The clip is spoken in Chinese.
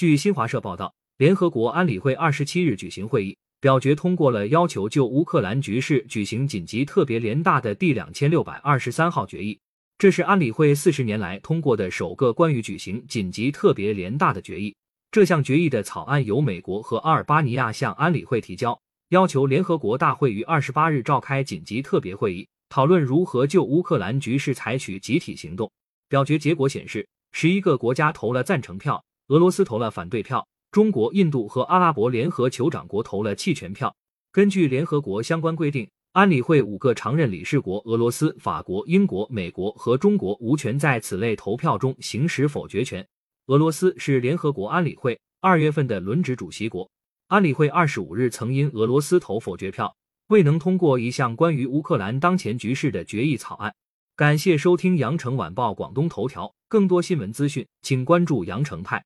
据新华社报道，联合国安理会二十七日举行会议，表决通过了要求就乌克兰局势举行紧急特别联大的第两千六百二十三号决议。这是安理会四十年来通过的首个关于举行紧急特别联大的决议。这项决议的草案由美国和阿尔巴尼亚向安理会提交，要求联合国大会于二十八日召开紧急特别会议，讨论如何就乌克兰局势采取集体行动。表决结果显示，十一个国家投了赞成票，俄罗斯投了反对票，中国、印度和阿拉伯联合酋长国投了弃权票。根据联合国相关规定。安理会五个常任理事国俄罗斯、法国、英国、美国和中国无权在此类投票中行使否决权。俄罗斯是联合国安理会二月份的轮值主席国。安理会二十五日曾因俄罗斯投否决票，未能通过一项关于乌克兰当前局势的决议草案。感谢收听羊城晚报广东头条，更多新闻资讯，请关注羊城派。